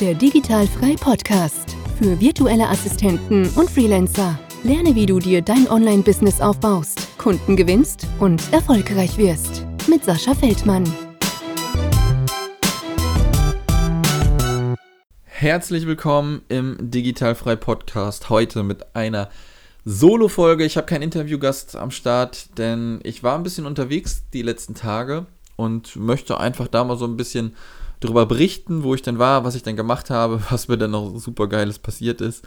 der Digitalfrei Podcast für virtuelle Assistenten und Freelancer. Lerne, wie du dir dein Online-Business aufbaust, Kunden gewinnst und erfolgreich wirst. Mit Sascha Feldmann. Herzlich willkommen im Digitalfrei Podcast. Heute mit einer Solo-Folge. Ich habe keinen Interviewgast am Start, denn ich war ein bisschen unterwegs die letzten Tage und möchte einfach da mal so ein bisschen darüber berichten, wo ich denn war, was ich denn gemacht habe, was mir denn noch super Geiles passiert ist.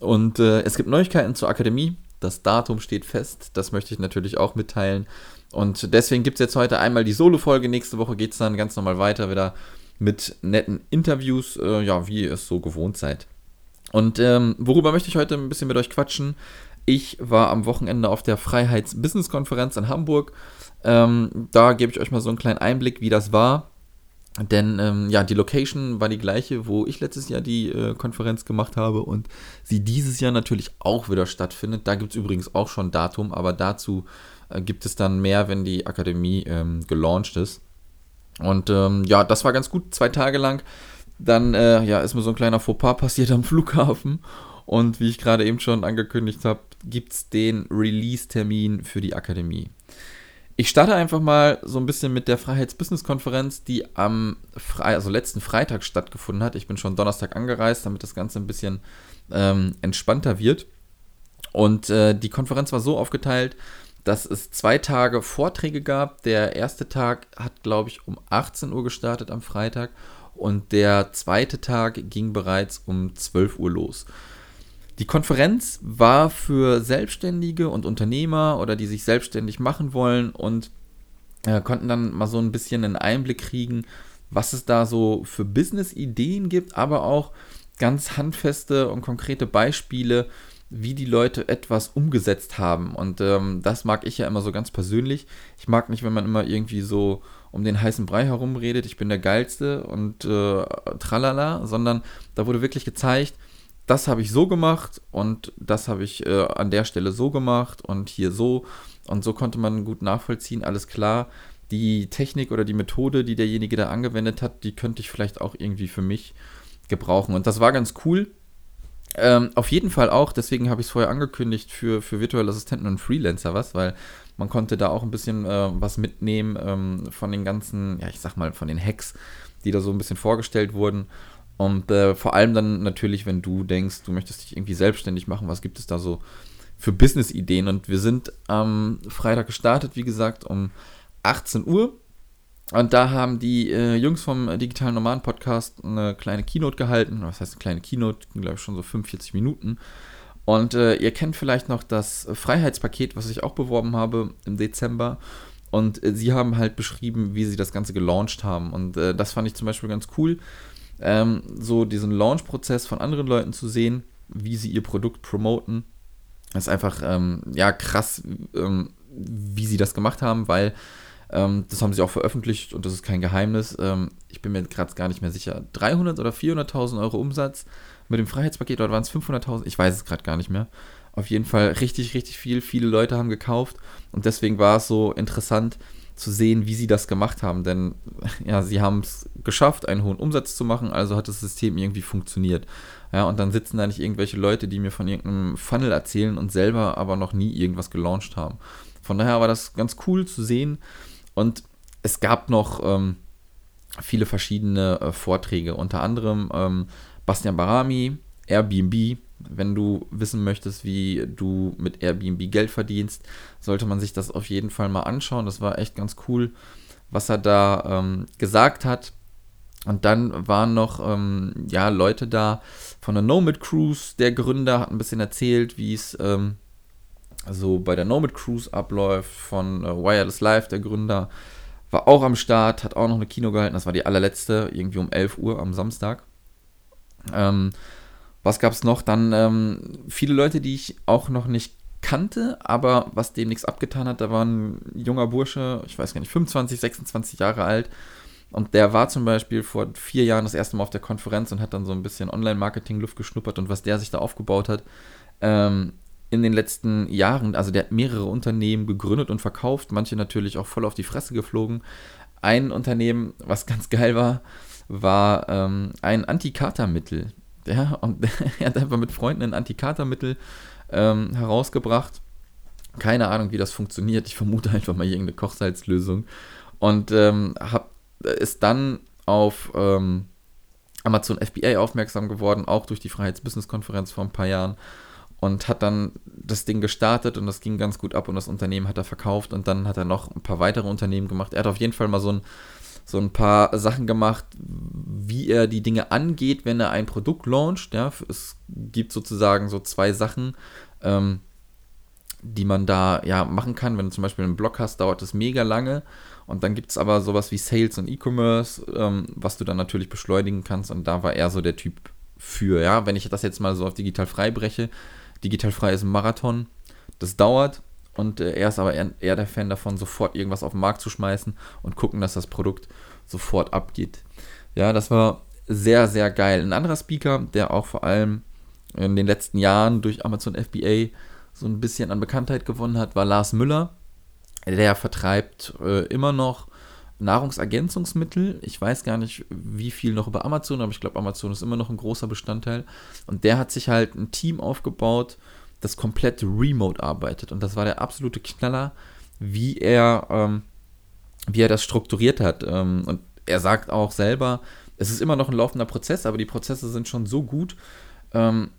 Und äh, es gibt Neuigkeiten zur Akademie. Das Datum steht fest. Das möchte ich natürlich auch mitteilen. Und deswegen gibt es jetzt heute einmal die Solo-Folge. Nächste Woche geht es dann ganz normal weiter wieder mit netten Interviews, äh, ja, wie ihr es so gewohnt seid. Und ähm, worüber möchte ich heute ein bisschen mit euch quatschen? Ich war am Wochenende auf der Freiheits-Business-Konferenz in Hamburg. Ähm, da gebe ich euch mal so einen kleinen Einblick, wie das war. Denn ähm, ja, die Location war die gleiche, wo ich letztes Jahr die äh, Konferenz gemacht habe und sie dieses Jahr natürlich auch wieder stattfindet. Da gibt es übrigens auch schon Datum, aber dazu äh, gibt es dann mehr, wenn die Akademie ähm, gelauncht ist. Und ähm, ja, das war ganz gut, zwei Tage lang. Dann äh, ja, ist mir so ein kleiner Fauxpas passiert am Flughafen und wie ich gerade eben schon angekündigt habe, gibt es den Release-Termin für die Akademie. Ich starte einfach mal so ein bisschen mit der Freiheits-Business-Konferenz, die am Fre also letzten Freitag stattgefunden hat. Ich bin schon Donnerstag angereist, damit das Ganze ein bisschen ähm, entspannter wird. Und äh, die Konferenz war so aufgeteilt, dass es zwei Tage Vorträge gab. Der erste Tag hat, glaube ich, um 18 Uhr gestartet am Freitag und der zweite Tag ging bereits um 12 Uhr los. Die Konferenz war für Selbstständige und Unternehmer oder die sich selbstständig machen wollen und äh, konnten dann mal so ein bisschen einen Einblick kriegen, was es da so für Business-Ideen gibt, aber auch ganz handfeste und konkrete Beispiele, wie die Leute etwas umgesetzt haben. Und ähm, das mag ich ja immer so ganz persönlich. Ich mag nicht, wenn man immer irgendwie so um den heißen Brei herumredet, ich bin der Geilste und äh, tralala, sondern da wurde wirklich gezeigt, das habe ich so gemacht und das habe ich äh, an der Stelle so gemacht und hier so. Und so konnte man gut nachvollziehen, alles klar. Die Technik oder die Methode, die derjenige da angewendet hat, die könnte ich vielleicht auch irgendwie für mich gebrauchen. Und das war ganz cool. Ähm, auf jeden Fall auch, deswegen habe ich es vorher angekündigt, für, für virtuelle Assistenten und Freelancer was, weil man konnte da auch ein bisschen äh, was mitnehmen ähm, von den ganzen, ja, ich sag mal, von den Hacks, die da so ein bisschen vorgestellt wurden. Und äh, vor allem dann natürlich, wenn du denkst, du möchtest dich irgendwie selbstständig machen, was gibt es da so für Business-Ideen? Und wir sind am Freitag gestartet, wie gesagt, um 18 Uhr. Und da haben die äh, Jungs vom Digitalen Nomaden Podcast eine kleine Keynote gehalten. Was heißt eine kleine Keynote? Glaube ich schon so 45 Minuten. Und äh, ihr kennt vielleicht noch das Freiheitspaket, was ich auch beworben habe im Dezember. Und äh, sie haben halt beschrieben, wie sie das Ganze gelauncht haben. Und äh, das fand ich zum Beispiel ganz cool ähm, so diesen Launch-Prozess von anderen Leuten zu sehen, wie sie ihr Produkt promoten. Das ist einfach, ähm, ja, krass, ähm, wie sie das gemacht haben, weil ähm, das haben sie auch veröffentlicht und das ist kein Geheimnis. Ähm, ich bin mir gerade gar nicht mehr sicher. 300 oder 400.000 Euro Umsatz mit dem Freiheitspaket oder waren es 500.000? Ich weiß es gerade gar nicht mehr. Auf jeden Fall richtig, richtig viel. Viele Leute haben gekauft und deswegen war es so interessant, zu sehen, wie sie das gemacht haben. Denn ja, sie haben es geschafft, einen hohen Umsatz zu machen, also hat das System irgendwie funktioniert. Ja, und dann sitzen da nicht irgendwelche Leute, die mir von irgendeinem Funnel erzählen und selber aber noch nie irgendwas gelauncht haben. Von daher war das ganz cool zu sehen. Und es gab noch ähm, viele verschiedene äh, Vorträge, unter anderem ähm, Bastian Barami, Airbnb, wenn du wissen möchtest, wie du mit Airbnb Geld verdienst, sollte man sich das auf jeden Fall mal anschauen. Das war echt ganz cool, was er da ähm, gesagt hat. Und dann waren noch ähm, ja, Leute da von der Nomad Cruise. Der Gründer hat ein bisschen erzählt, wie es ähm, so bei der Nomad Cruise abläuft. Von äh, Wireless Life, der Gründer, war auch am Start, hat auch noch eine Kino gehalten. Das war die allerletzte, irgendwie um 11 Uhr am Samstag. Ähm, was gab es noch? Dann ähm, viele Leute, die ich auch noch nicht kannte, aber was dem nichts abgetan hat, da war ein junger Bursche, ich weiß gar nicht, 25, 26 Jahre alt. Und der war zum Beispiel vor vier Jahren das erste Mal auf der Konferenz und hat dann so ein bisschen Online-Marketing-Luft geschnuppert und was der sich da aufgebaut hat. Ähm, in den letzten Jahren, also der hat mehrere Unternehmen gegründet und verkauft, manche natürlich auch voll auf die Fresse geflogen. Ein Unternehmen, was ganz geil war, war ähm, ein Antikatermittel. Ja, und er hat einfach mit Freunden ein Antikatermittel ähm, herausgebracht. Keine Ahnung, wie das funktioniert. Ich vermute einfach mal irgendeine Kochsalzlösung. Und ähm, hab, ist dann auf ähm, Amazon FBA aufmerksam geworden, auch durch die Freiheitsbusiness-Konferenz vor ein paar Jahren. Und hat dann das Ding gestartet und das ging ganz gut ab und das Unternehmen hat er verkauft und dann hat er noch ein paar weitere Unternehmen gemacht. Er hat auf jeden Fall mal so ein so ein paar Sachen gemacht, wie er die Dinge angeht, wenn er ein Produkt launcht. Ja, es gibt sozusagen so zwei Sachen, ähm, die man da ja machen kann. Wenn du zum Beispiel einen Blog hast, dauert das mega lange. Und dann gibt es aber sowas wie Sales und E-Commerce, ähm, was du dann natürlich beschleunigen kannst. Und da war er so der Typ für. Ja, wenn ich das jetzt mal so auf digital frei breche, digital frei ist ein Marathon. Das dauert. Und äh, er ist aber eher, eher, der Fan davon, sofort irgendwas auf den Markt zu schmeißen und gucken, dass das Produkt sofort abgeht. Ja, das war sehr, sehr geil. Ein anderer Speaker, der auch vor allem in den letzten Jahren durch Amazon FBA so ein bisschen an Bekanntheit gewonnen hat, war Lars Müller. Der vertreibt äh, immer noch Nahrungsergänzungsmittel. Ich weiß gar nicht, wie viel noch über Amazon, aber ich glaube, Amazon ist immer noch ein großer Bestandteil. Und der hat sich halt ein Team aufgebaut, das komplett remote arbeitet. Und das war der absolute Knaller, wie er, ähm, wie er das strukturiert hat. Ähm, und er sagt auch selber, es ist immer noch ein laufender Prozess, aber die Prozesse sind schon so gut, ähm,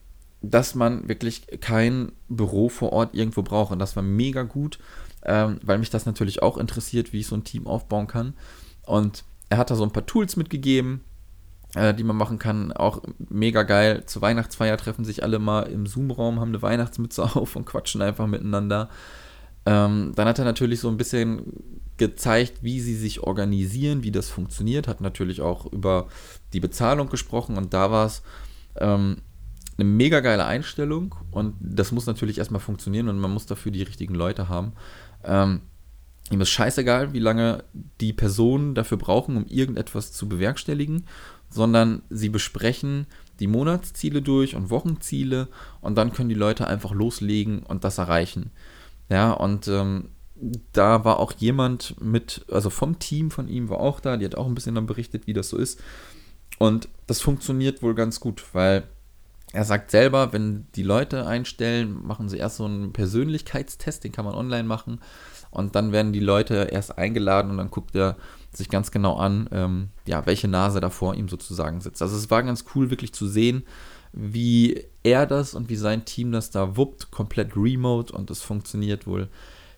dass man wirklich kein Büro vor Ort irgendwo braucht. Und das war mega gut, ähm, weil mich das natürlich auch interessiert, wie ich so ein Team aufbauen kann. Und er hat da so ein paar Tools mitgegeben, äh, die man machen kann. Auch mega geil. Zur Weihnachtsfeier treffen sich alle mal im Zoom-Raum, haben eine Weihnachtsmütze auf und quatschen einfach miteinander. Ähm, dann hat er natürlich so ein bisschen gezeigt, wie sie sich organisieren, wie das funktioniert. Hat natürlich auch über die Bezahlung gesprochen und da war es ähm, eine mega geile Einstellung und das muss natürlich erstmal funktionieren und man muss dafür die richtigen Leute haben. Ähm, ihm ist scheißegal, wie lange die Personen dafür brauchen, um irgendetwas zu bewerkstelligen sondern sie besprechen die Monatsziele durch und Wochenziele und dann können die Leute einfach loslegen und das erreichen. Ja, und ähm, da war auch jemand mit, also vom Team von ihm war auch da, die hat auch ein bisschen dann berichtet, wie das so ist. Und das funktioniert wohl ganz gut, weil er sagt selber, wenn die Leute einstellen, machen sie erst so einen Persönlichkeitstest, den kann man online machen. Und dann werden die Leute erst eingeladen und dann guckt er sich ganz genau an, ähm, ja, welche Nase da vor ihm sozusagen sitzt. Also es war ganz cool, wirklich zu sehen, wie er das und wie sein Team das da wuppt, komplett remote und es funktioniert wohl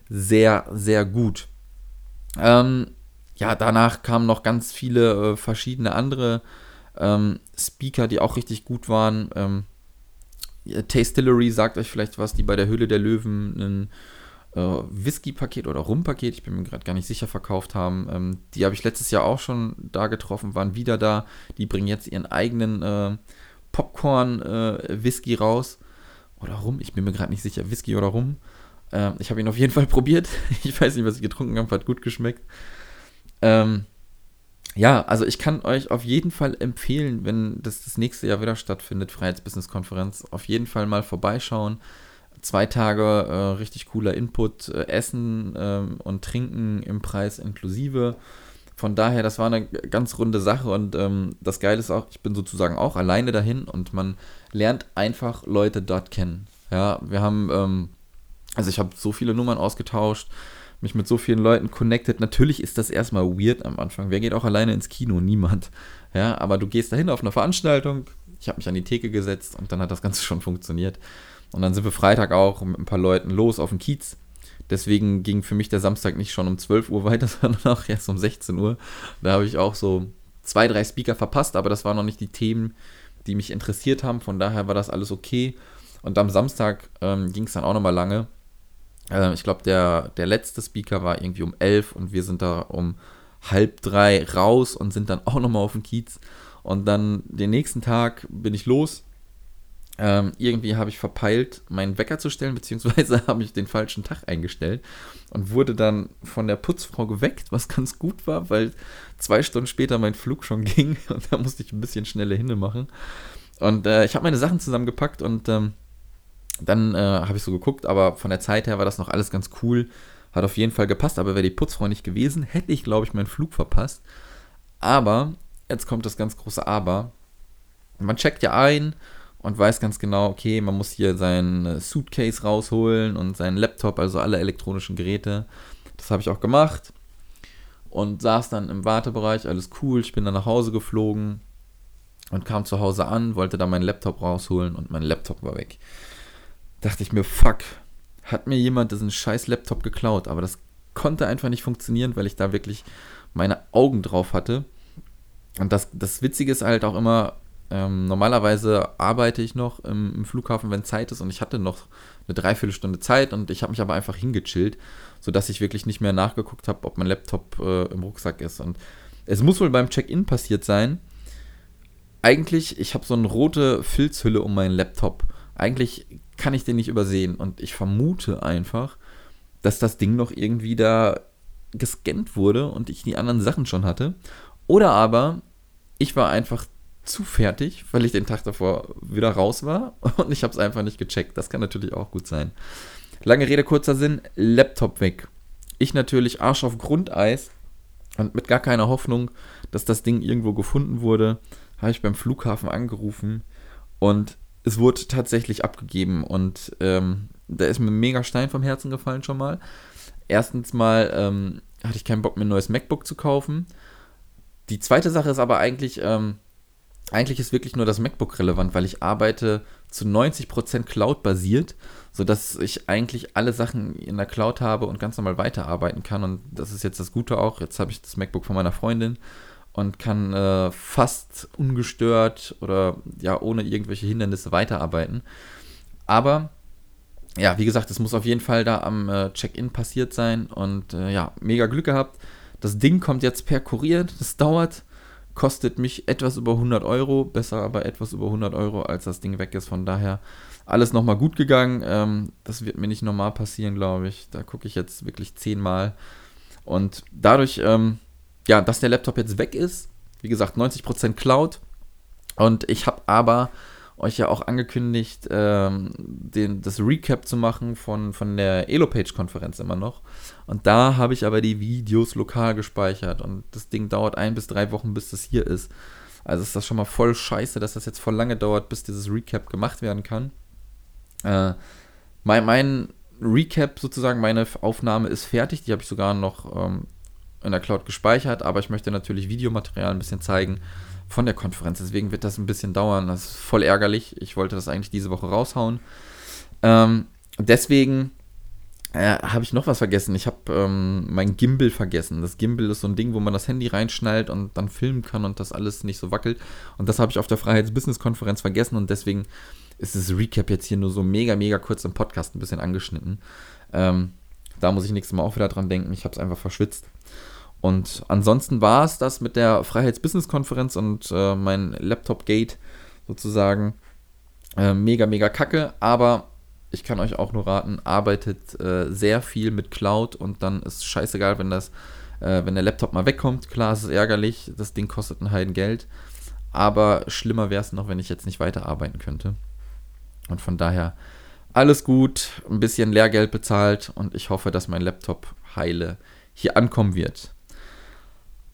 sehr, sehr gut. Ähm, ja, danach kamen noch ganz viele äh, verschiedene andere ähm, Speaker, die auch richtig gut waren. Ähm, Tastillery sagt euch vielleicht was, die bei der Höhle der Löwen einen äh, Whisky-Paket oder Rum-Paket, ich bin mir gerade gar nicht sicher, verkauft haben. Ähm, die habe ich letztes Jahr auch schon da getroffen, waren wieder da. Die bringen jetzt ihren eigenen äh, Popcorn-Whisky äh, raus. Oder Rum, ich bin mir gerade nicht sicher, Whisky oder Rum. Äh, ich habe ihn auf jeden Fall probiert. ich weiß nicht, was ich getrunken habe, hat gut geschmeckt. Ähm, ja, also ich kann euch auf jeden Fall empfehlen, wenn das das nächste Jahr wieder stattfindet, Freiheitsbusiness-Konferenz, auf jeden Fall mal vorbeischauen zwei Tage äh, richtig cooler Input, äh, Essen ähm, und Trinken im Preis inklusive. Von daher, das war eine ganz runde Sache und ähm, das Geile ist auch, ich bin sozusagen auch alleine dahin und man lernt einfach Leute dort kennen. Ja, wir haben, ähm, also ich habe so viele Nummern ausgetauscht, mich mit so vielen Leuten connected. Natürlich ist das erstmal weird am Anfang. Wer geht auch alleine ins Kino? Niemand. Ja, aber du gehst dahin auf eine Veranstaltung. Ich habe mich an die Theke gesetzt und dann hat das Ganze schon funktioniert. Und dann sind wir Freitag auch mit ein paar Leuten los auf den Kiez. Deswegen ging für mich der Samstag nicht schon um 12 Uhr weiter, sondern auch erst um 16 Uhr. Da habe ich auch so zwei, drei Speaker verpasst, aber das waren noch nicht die Themen, die mich interessiert haben. Von daher war das alles okay. Und am Samstag ähm, ging es dann auch nochmal lange. Äh, ich glaube, der, der letzte Speaker war irgendwie um 11 und wir sind da um halb drei raus und sind dann auch nochmal auf den Kiez. Und dann den nächsten Tag bin ich los ähm, irgendwie habe ich verpeilt, meinen Wecker zu stellen, beziehungsweise habe ich den falschen Tag eingestellt und wurde dann von der Putzfrau geweckt, was ganz gut war, weil zwei Stunden später mein Flug schon ging und da musste ich ein bisschen schnelle Hinne machen. Und äh, ich habe meine Sachen zusammengepackt und ähm, dann äh, habe ich so geguckt, aber von der Zeit her war das noch alles ganz cool. Hat auf jeden Fall gepasst, aber wäre die Putzfrau nicht gewesen, hätte ich, glaube ich, meinen Flug verpasst. Aber jetzt kommt das ganz große Aber. Man checkt ja ein und weiß ganz genau, okay, man muss hier sein Suitcase rausholen und seinen Laptop, also alle elektronischen Geräte. Das habe ich auch gemacht und saß dann im Wartebereich, alles cool. Ich bin dann nach Hause geflogen und kam zu Hause an, wollte dann meinen Laptop rausholen und mein Laptop war weg. Dachte ich mir, fuck, hat mir jemand diesen scheiß Laptop geklaut, aber das konnte einfach nicht funktionieren, weil ich da wirklich meine Augen drauf hatte. Und das, das Witzige ist halt auch immer, ähm, normalerweise arbeite ich noch im, im, Flughafen, wenn Zeit ist und ich hatte noch eine Dreiviertelstunde Zeit und ich habe mich aber einfach hingechillt, sodass ich wirklich nicht mehr nachgeguckt habe, ob mein Laptop äh, im Rucksack ist. Und es muss wohl beim Check-in passiert sein. Eigentlich, ich habe so eine rote Filzhülle um meinen Laptop. Eigentlich kann ich den nicht übersehen und ich vermute einfach, dass das Ding noch irgendwie da gescannt wurde und ich die anderen Sachen schon hatte. Oder aber ich war einfach zu fertig, weil ich den Tag davor wieder raus war und ich habe es einfach nicht gecheckt. Das kann natürlich auch gut sein. Lange Rede, kurzer Sinn, Laptop weg. Ich natürlich Arsch auf Grundeis und mit gar keiner Hoffnung, dass das Ding irgendwo gefunden wurde, habe ich beim Flughafen angerufen und es wurde tatsächlich abgegeben und ähm, da ist mir ein mega Stein vom Herzen gefallen schon mal. Erstens mal ähm, hatte ich keinen Bock, mir ein neues MacBook zu kaufen. Die zweite Sache ist aber eigentlich, ähm, eigentlich ist wirklich nur das MacBook relevant, weil ich arbeite zu 90% Cloud-basiert, sodass ich eigentlich alle Sachen in der Cloud habe und ganz normal weiterarbeiten kann. Und das ist jetzt das Gute auch. Jetzt habe ich das MacBook von meiner Freundin und kann äh, fast ungestört oder ja ohne irgendwelche Hindernisse weiterarbeiten. Aber ja, wie gesagt, es muss auf jeden Fall da am äh, Check-in passiert sein und äh, ja, mega Glück gehabt. Das Ding kommt jetzt per Kurier, das dauert kostet mich etwas über 100 Euro, besser aber etwas über 100 Euro, als das Ding weg ist. Von daher alles nochmal gut gegangen. Ähm, das wird mir nicht normal passieren, glaube ich. Da gucke ich jetzt wirklich zehnmal. Und dadurch, ähm, ja, dass der Laptop jetzt weg ist, wie gesagt, 90% Cloud. Und ich habe aber euch ja auch angekündigt, ähm, den, das Recap zu machen von, von der Elopage-Konferenz immer noch. Und da habe ich aber die Videos lokal gespeichert und das Ding dauert ein bis drei Wochen, bis das hier ist. Also ist das schon mal voll scheiße, dass das jetzt voll lange dauert, bis dieses Recap gemacht werden kann. Äh, mein, mein Recap sozusagen, meine Aufnahme ist fertig. Die habe ich sogar noch ähm, in der Cloud gespeichert, aber ich möchte natürlich Videomaterial ein bisschen zeigen von der Konferenz. Deswegen wird das ein bisschen dauern. Das ist voll ärgerlich. Ich wollte das eigentlich diese Woche raushauen. Ähm, deswegen äh, habe ich noch was vergessen. Ich habe ähm, mein Gimbal vergessen. Das Gimbal ist so ein Ding, wo man das Handy reinschnallt und dann filmen kann und das alles nicht so wackelt. Und das habe ich auf der Freiheits-Business-Konferenz vergessen und deswegen ist das Recap jetzt hier nur so mega, mega kurz im Podcast ein bisschen angeschnitten. Ähm, da muss ich nächstes Mal auch wieder dran denken. Ich habe es einfach verschwitzt. Und ansonsten war es das mit der Freiheits-Business-Konferenz und äh, mein Laptop-Gate sozusagen. Äh, mega, mega kacke, aber ich kann euch auch nur raten, arbeitet äh, sehr viel mit Cloud und dann ist scheißegal, wenn das, äh, wenn der Laptop mal wegkommt. Klar, es ist ärgerlich, das Ding kostet ein Heiden Geld, aber schlimmer wäre es noch, wenn ich jetzt nicht weiterarbeiten könnte. Und von daher alles gut, ein bisschen Lehrgeld bezahlt und ich hoffe, dass mein Laptop heile hier ankommen wird.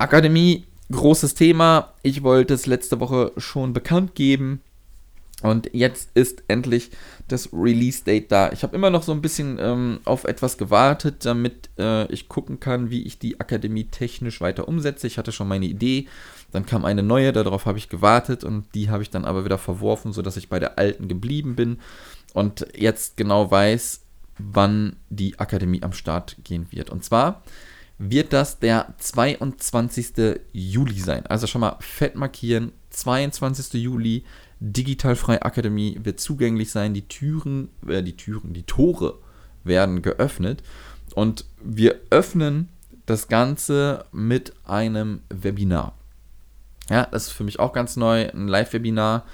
Akademie, großes Thema. Ich wollte es letzte Woche schon bekannt geben. Und jetzt ist endlich das Release-Date da. Ich habe immer noch so ein bisschen ähm, auf etwas gewartet, damit äh, ich gucken kann, wie ich die Akademie technisch weiter umsetze. Ich hatte schon meine Idee, dann kam eine neue, darauf habe ich gewartet und die habe ich dann aber wieder verworfen, sodass ich bei der alten geblieben bin und jetzt genau weiß, wann die Akademie am Start gehen wird. Und zwar wird das der 22. Juli sein. Also schon mal fett markieren. 22. Juli, Digitalfrei Akademie wird zugänglich sein. Die Türen, äh, die Türen, die Tore werden geöffnet. Und wir öffnen das Ganze mit einem Webinar. Ja, das ist für mich auch ganz neu, ein Live-Webinar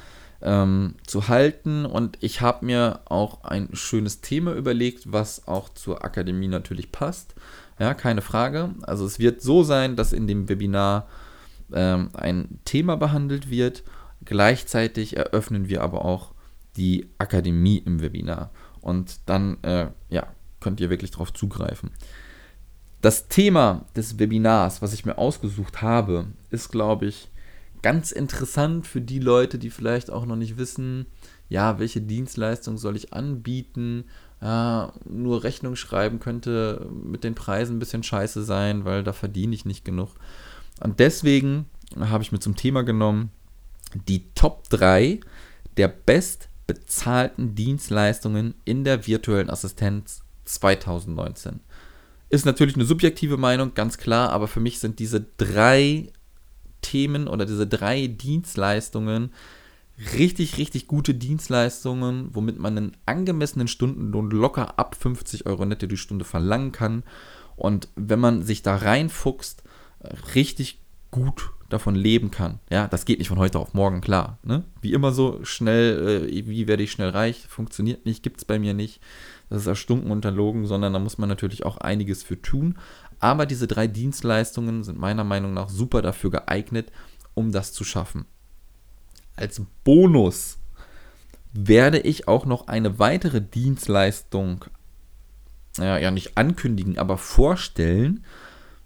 ähm, zu halten. Und ich habe mir auch ein schönes Thema überlegt, was auch zur Akademie natürlich passt. Ja, keine Frage. Also es wird so sein, dass in dem Webinar ähm, ein Thema behandelt wird. Gleichzeitig eröffnen wir aber auch die Akademie im Webinar. Und dann äh, ja, könnt ihr wirklich darauf zugreifen. Das Thema des Webinars, was ich mir ausgesucht habe, ist, glaube ich, ganz interessant für die Leute, die vielleicht auch noch nicht wissen, ja, welche Dienstleistung soll ich anbieten. Nur Rechnung schreiben könnte mit den Preisen ein bisschen scheiße sein, weil da verdiene ich nicht genug. Und deswegen habe ich mir zum Thema genommen, die Top 3 der bestbezahlten Dienstleistungen in der virtuellen Assistenz 2019. Ist natürlich eine subjektive Meinung, ganz klar, aber für mich sind diese drei Themen oder diese drei Dienstleistungen richtig, richtig gute Dienstleistungen, womit man einen angemessenen Stundenlohn locker ab 50 Euro netto die Stunde verlangen kann. Und wenn man sich da reinfuchst, richtig gut davon leben kann. Ja, das geht nicht von heute auf morgen, klar. Ne? Wie immer so schnell, äh, wie werde ich schnell reich, funktioniert nicht, gibt es bei mir nicht. Das ist erstunken unterlogen, sondern da muss man natürlich auch einiges für tun. Aber diese drei Dienstleistungen sind meiner Meinung nach super dafür geeignet, um das zu schaffen. Als Bonus werde ich auch noch eine weitere Dienstleistung, ja, ja nicht ankündigen, aber vorstellen,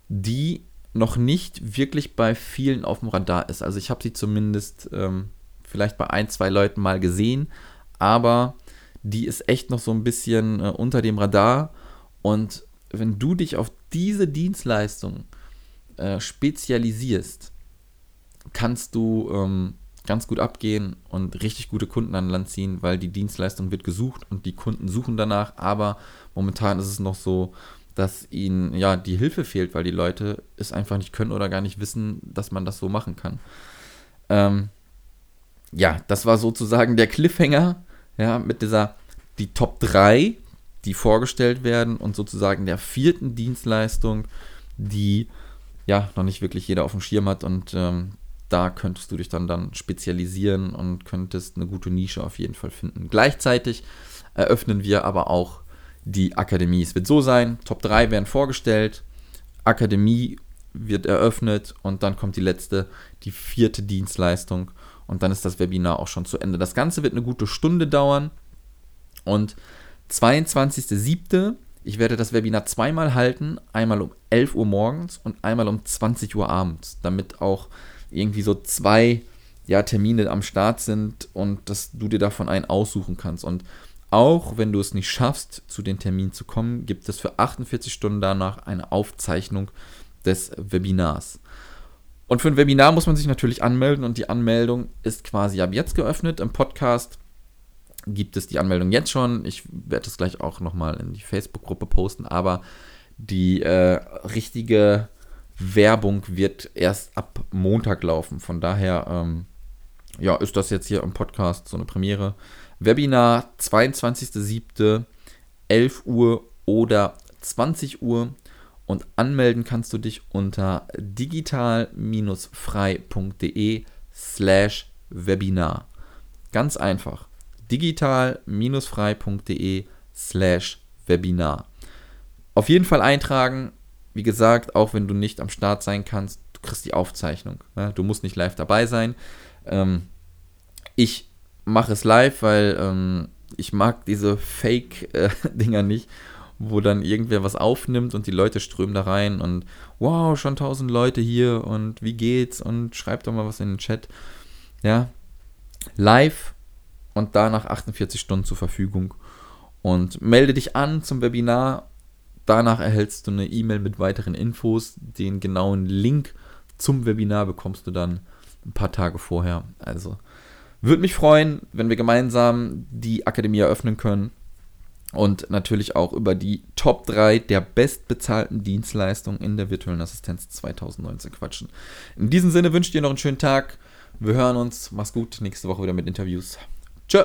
die noch nicht wirklich bei vielen auf dem Radar ist. Also ich habe sie zumindest ähm, vielleicht bei ein, zwei Leuten mal gesehen, aber die ist echt noch so ein bisschen äh, unter dem Radar. Und wenn du dich auf diese Dienstleistung äh, spezialisierst, kannst du ähm, ganz gut abgehen und richtig gute Kunden an Land ziehen, weil die Dienstleistung wird gesucht und die Kunden suchen danach. Aber momentan ist es noch so, dass ihnen ja die Hilfe fehlt, weil die Leute es einfach nicht können oder gar nicht wissen, dass man das so machen kann. Ähm, ja, das war sozusagen der Cliffhanger, ja, mit dieser, die Top 3, die vorgestellt werden und sozusagen der vierten Dienstleistung, die ja noch nicht wirklich jeder auf dem Schirm hat und ähm, da könntest du dich dann, dann spezialisieren und könntest eine gute Nische auf jeden Fall finden. Gleichzeitig eröffnen wir aber auch die Akademie. Es wird so sein, Top 3 werden vorgestellt, Akademie wird eröffnet und dann kommt die letzte, die vierte Dienstleistung und dann ist das Webinar auch schon zu Ende. Das Ganze wird eine gute Stunde dauern und 22.07. Ich werde das Webinar zweimal halten, einmal um 11 Uhr morgens und einmal um 20 Uhr abends, damit auch irgendwie so zwei ja, Termine am Start sind und dass du dir davon einen aussuchen kannst. Und auch wenn du es nicht schaffst, zu den Terminen zu kommen, gibt es für 48 Stunden danach eine Aufzeichnung des Webinars. Und für ein Webinar muss man sich natürlich anmelden und die Anmeldung ist quasi ab jetzt geöffnet. Im Podcast gibt es die Anmeldung jetzt schon. Ich werde es gleich auch nochmal in die Facebook-Gruppe posten, aber die äh, richtige Werbung wird erst ab Montag laufen. Von daher ähm, ja, ist das jetzt hier im Podcast so eine Premiere. Webinar 22.07. 11 Uhr oder 20 Uhr und anmelden kannst du dich unter digital-frei.de slash Webinar. Ganz einfach. digital-frei.de slash Webinar. Auf jeden Fall eintragen. Wie gesagt, auch wenn du nicht am Start sein kannst, du kriegst die Aufzeichnung. Du musst nicht live dabei sein. Ähm, ich mache es live, weil ähm, ich mag diese Fake-Dinger äh, nicht, wo dann irgendwer was aufnimmt und die Leute strömen da rein und wow, schon tausend Leute hier und wie geht's und schreibt doch mal was in den Chat. Ja, live und danach 48 Stunden zur Verfügung. Und melde dich an zum Webinar. Danach erhältst du eine E-Mail mit weiteren Infos. Den genauen Link zum Webinar bekommst du dann ein paar Tage vorher. Also würde mich freuen, wenn wir gemeinsam die Akademie eröffnen können und natürlich auch über die Top 3 der bestbezahlten Dienstleistungen in der virtuellen Assistenz 2019 quatschen. In diesem Sinne wünsche ich dir noch einen schönen Tag. Wir hören uns. Mach's gut. Nächste Woche wieder mit Interviews. Tschö.